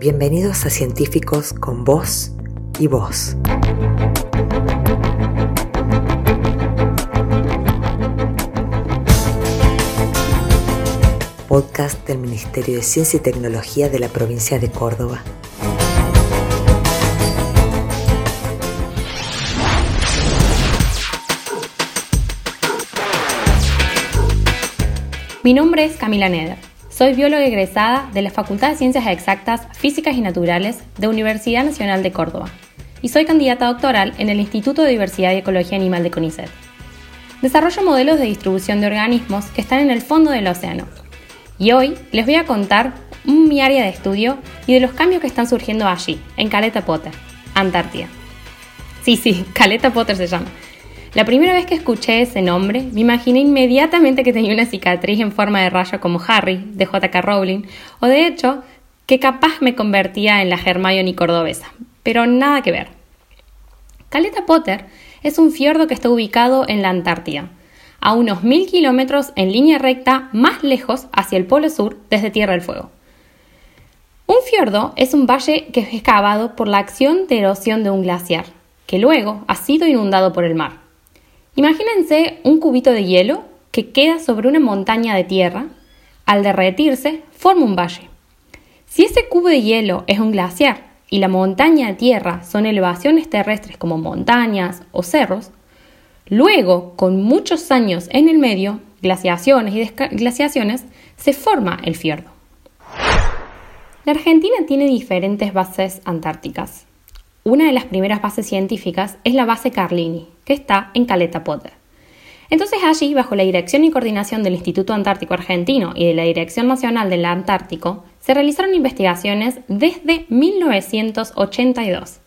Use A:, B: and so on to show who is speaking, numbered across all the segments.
A: Bienvenidos a Científicos con Voz y Voz. Podcast del Ministerio de Ciencia y Tecnología de la provincia de Córdoba.
B: Mi nombre es Camila Neder. Soy bióloga egresada de la Facultad de Ciencias Exactas, Físicas y Naturales de Universidad Nacional de Córdoba y soy candidata doctoral en el Instituto de Diversidad y Ecología Animal de CONICET. Desarrollo modelos de distribución de organismos que están en el fondo del océano y hoy les voy a contar mi área de estudio y de los cambios que están surgiendo allí, en Caleta Potter, Antártida. Sí, sí, Caleta Potter se llama la primera vez que escuché ese nombre, me imaginé inmediatamente que tenía una cicatriz en forma de rayo como Harry, de J.K. Rowling, o de hecho, que capaz me convertía en la Hermione cordobesa, pero nada que ver. Caleta Potter es un fiordo que está ubicado en la Antártida, a unos mil kilómetros en línea recta más lejos hacia el Polo Sur desde Tierra del Fuego. Un fiordo es un valle que es excavado por la acción de erosión de un glaciar, que luego ha sido inundado por el mar. Imagínense un cubito de hielo que queda sobre una montaña de tierra. Al derretirse, forma un valle. Si ese cubo de hielo es un glaciar y la montaña de tierra son elevaciones terrestres como montañas o cerros, luego, con muchos años en el medio, glaciaciones y desglaciaciones, se forma el fiordo. La Argentina tiene diferentes bases antárticas. Una de las primeras bases científicas es la base Carlini, que está en Caleta Potter. Entonces allí, bajo la dirección y coordinación del Instituto Antártico Argentino y de la Dirección Nacional del Antártico, se realizaron investigaciones desde 1982.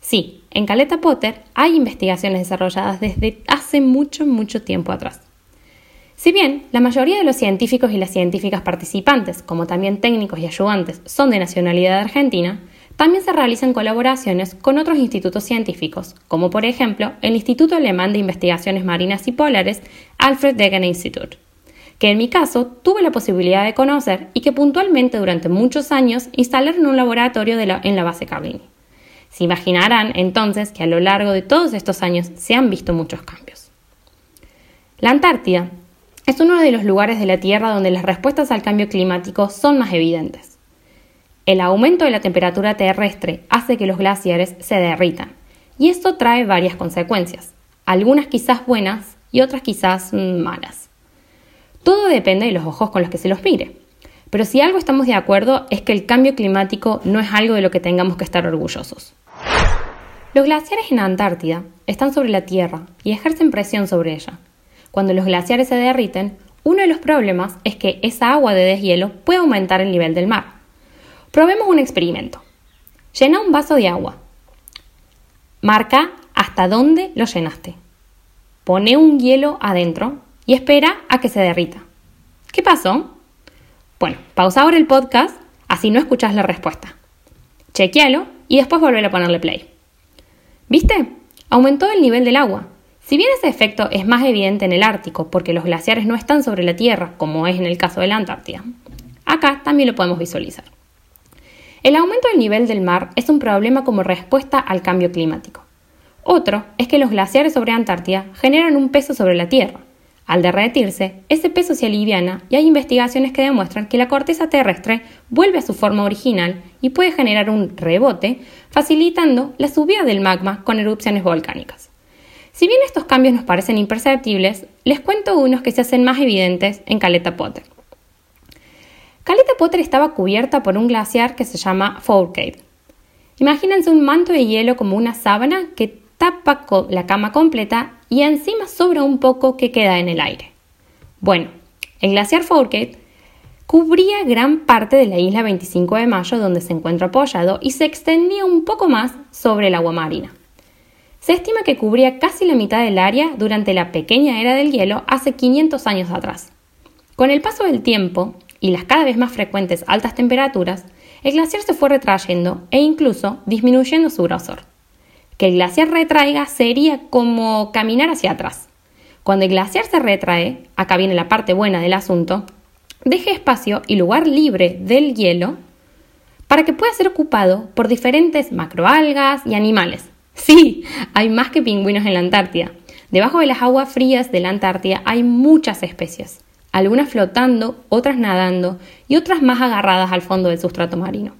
B: Sí, en Caleta Potter hay investigaciones desarrolladas desde hace mucho, mucho tiempo atrás. Si bien la mayoría de los científicos y las científicas participantes, como también técnicos y ayudantes, son de nacionalidad argentina, también se realizan colaboraciones con otros institutos científicos, como por ejemplo el Instituto Alemán de Investigaciones Marinas y Polares Alfred Degenner Institute, que en mi caso tuve la posibilidad de conocer y que puntualmente durante muchos años instalaron un laboratorio en la base Carlini. Se imaginarán entonces que a lo largo de todos estos años se han visto muchos cambios. La Antártida es uno de los lugares de la Tierra donde las respuestas al cambio climático son más evidentes. El aumento de la temperatura terrestre hace que los glaciares se derritan y esto trae varias consecuencias, algunas quizás buenas y otras quizás malas. Todo depende de los ojos con los que se los mire, pero si algo estamos de acuerdo es que el cambio climático no es algo de lo que tengamos que estar orgullosos. Los glaciares en Antártida están sobre la Tierra y ejercen presión sobre ella. Cuando los glaciares se derriten, uno de los problemas es que esa agua de deshielo puede aumentar el nivel del mar. Probemos un experimento. Llena un vaso de agua. Marca hasta dónde lo llenaste. Pone un hielo adentro y espera a que se derrita. ¿Qué pasó? Bueno, pausa ahora el podcast, así no escuchas la respuesta. Chequealo y después volver a ponerle play. ¿Viste? Aumentó el nivel del agua. Si bien ese efecto es más evidente en el Ártico porque los glaciares no están sobre la Tierra, como es en el caso de la Antártida, acá también lo podemos visualizar. El aumento del nivel del mar es un problema como respuesta al cambio climático. Otro es que los glaciares sobre Antártida generan un peso sobre la Tierra. Al derretirse, ese peso se aliviana y hay investigaciones que demuestran que la corteza terrestre vuelve a su forma original y puede generar un rebote, facilitando la subida del magma con erupciones volcánicas. Si bien estos cambios nos parecen imperceptibles, les cuento unos que se hacen más evidentes en Caleta Potter. Caleta Potter estaba cubierta por un glaciar que se llama Fourcade. Imagínense un manto de hielo como una sábana que tapa la cama completa y encima sobra un poco que queda en el aire. Bueno, el glaciar Fourcade cubría gran parte de la isla 25 de mayo donde se encuentra apoyado y se extendía un poco más sobre el agua marina. Se estima que cubría casi la mitad del área durante la pequeña era del hielo hace 500 años atrás. Con el paso del tiempo, y las cada vez más frecuentes altas temperaturas, el glaciar se fue retrayendo e incluso disminuyendo su grosor. Que el glaciar retraiga sería como caminar hacia atrás. Cuando el glaciar se retrae, acá viene la parte buena del asunto, deje espacio y lugar libre del hielo para que pueda ser ocupado por diferentes macroalgas y animales. Sí, hay más que pingüinos en la Antártida. Debajo de las aguas frías de la Antártida hay muchas especies, algunas flotando, otras nadando y otras más agarradas al fondo del sustrato marino.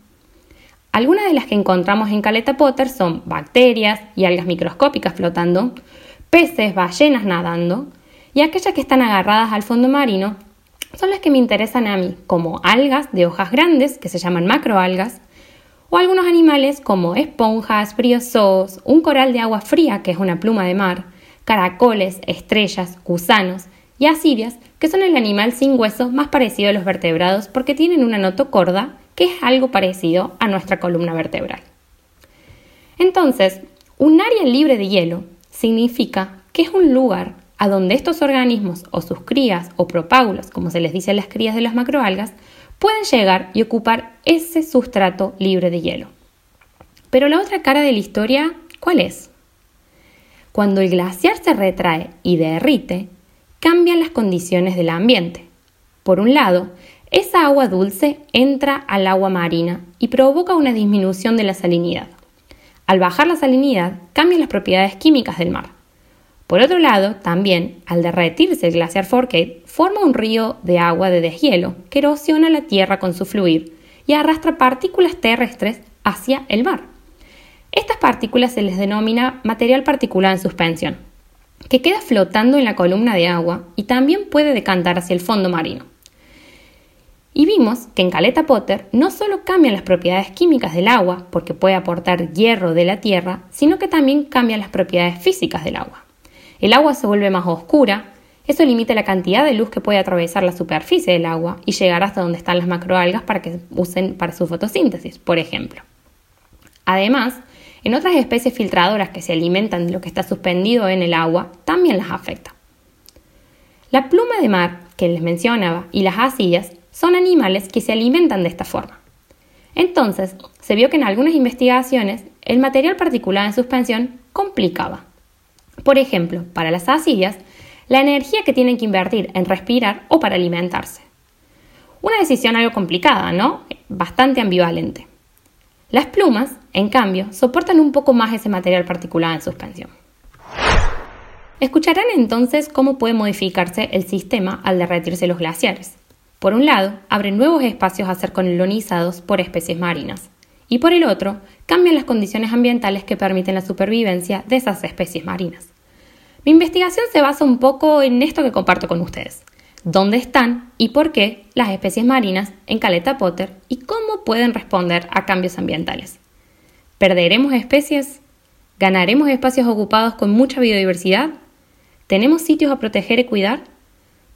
B: Algunas de las que encontramos en Caleta Potter son bacterias y algas microscópicas flotando, peces, ballenas nadando, y aquellas que están agarradas al fondo marino son las que me interesan a mí, como algas de hojas grandes, que se llaman macroalgas, o algunos animales como esponjas, briozoos, un coral de agua fría, que es una pluma de mar, caracoles, estrellas, gusanos y asidias, que son el animal sin hueso más parecido a los vertebrados porque tienen una notocorda, que es algo parecido a nuestra columna vertebral. Entonces, un área libre de hielo significa que es un lugar a donde estos organismos o sus crías o propágulos, como se les dice a las crías de las macroalgas, pueden llegar y ocupar ese sustrato libre de hielo. Pero la otra cara de la historia, ¿cuál es? Cuando el glaciar se retrae y derrite, cambian las condiciones del ambiente. Por un lado, esa agua dulce entra al agua marina y provoca una disminución de la salinidad. Al bajar la salinidad, cambian las propiedades químicas del mar. Por otro lado, también, al derretirse el glaciar Forcade, forma un río de agua de deshielo que erosiona la tierra con su fluir y arrastra partículas terrestres hacia el mar. Estas partículas se les denomina material particulado en suspensión, que queda flotando en la columna de agua y también puede decantar hacia el fondo marino. Y vimos que en Caleta Potter no solo cambian las propiedades químicas del agua, porque puede aportar hierro de la tierra, sino que también cambian las propiedades físicas del agua. El agua se vuelve más oscura, eso limita la cantidad de luz que puede atravesar la superficie del agua y llegar hasta donde están las macroalgas para que usen para su fotosíntesis, por ejemplo. Además, en otras especies filtradoras que se alimentan de lo que está suspendido en el agua, también las afecta. La pluma de mar que les mencionaba y las asillas son animales que se alimentan de esta forma. Entonces, se vio que en algunas investigaciones el material particular en suspensión complicaba. Por ejemplo, para las asillas, la energía que tienen que invertir en respirar o para alimentarse. Una decisión algo complicada, ¿no? Bastante ambivalente. Las plumas, en cambio, soportan un poco más ese material particular en suspensión. Escucharán entonces cómo puede modificarse el sistema al derretirse los glaciares. Por un lado, abren nuevos espacios a ser colonizados por especies marinas, y por el otro, cambian las condiciones ambientales que permiten la supervivencia de esas especies marinas. Mi investigación se basa un poco en esto que comparto con ustedes. ¿Dónde están y por qué las especies marinas en Caleta Potter y cómo pueden responder a cambios ambientales? ¿Perderemos especies? ¿Ganaremos espacios ocupados con mucha biodiversidad? ¿Tenemos sitios a proteger y cuidar?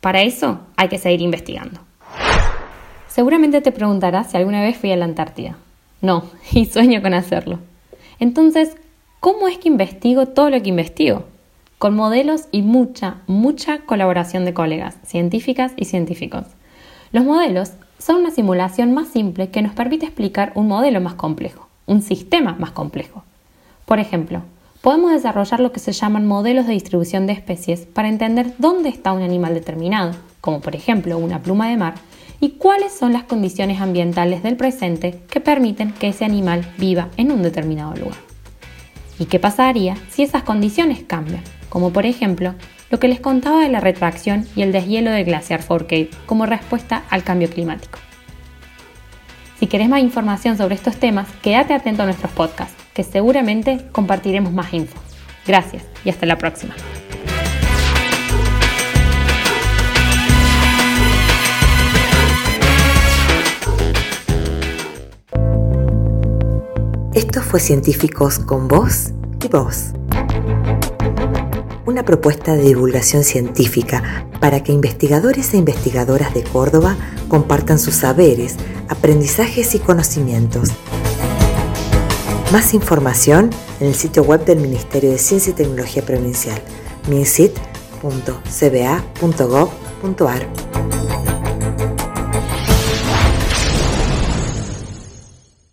B: Para eso hay que seguir investigando. Seguramente te preguntarás si alguna vez fui a la Antártida. No, y sueño con hacerlo. Entonces, ¿cómo es que investigo todo lo que investigo? Con modelos y mucha, mucha colaboración de colegas, científicas y científicos. Los modelos son una simulación más simple que nos permite explicar un modelo más complejo, un sistema más complejo. Por ejemplo, podemos desarrollar lo que se llaman modelos de distribución de especies para entender dónde está un animal determinado, como por ejemplo una pluma de mar, y cuáles son las condiciones ambientales del presente que permiten que ese animal viva en un determinado lugar. ¿Y qué pasaría si esas condiciones cambian? Como por ejemplo lo que les contaba de la retracción y el deshielo del glaciar Forcade como respuesta al cambio climático. Si querés más información sobre estos temas, quédate atento a nuestros podcasts, que seguramente compartiremos más info. Gracias y hasta la próxima.
A: Esto fue Científicos con vos y vos una propuesta de divulgación científica para que investigadores e investigadoras de Córdoba compartan sus saberes, aprendizajes y conocimientos. Más información en el sitio web del Ministerio de Ciencia y Tecnología Provincial, mincit.cba.gov.ar.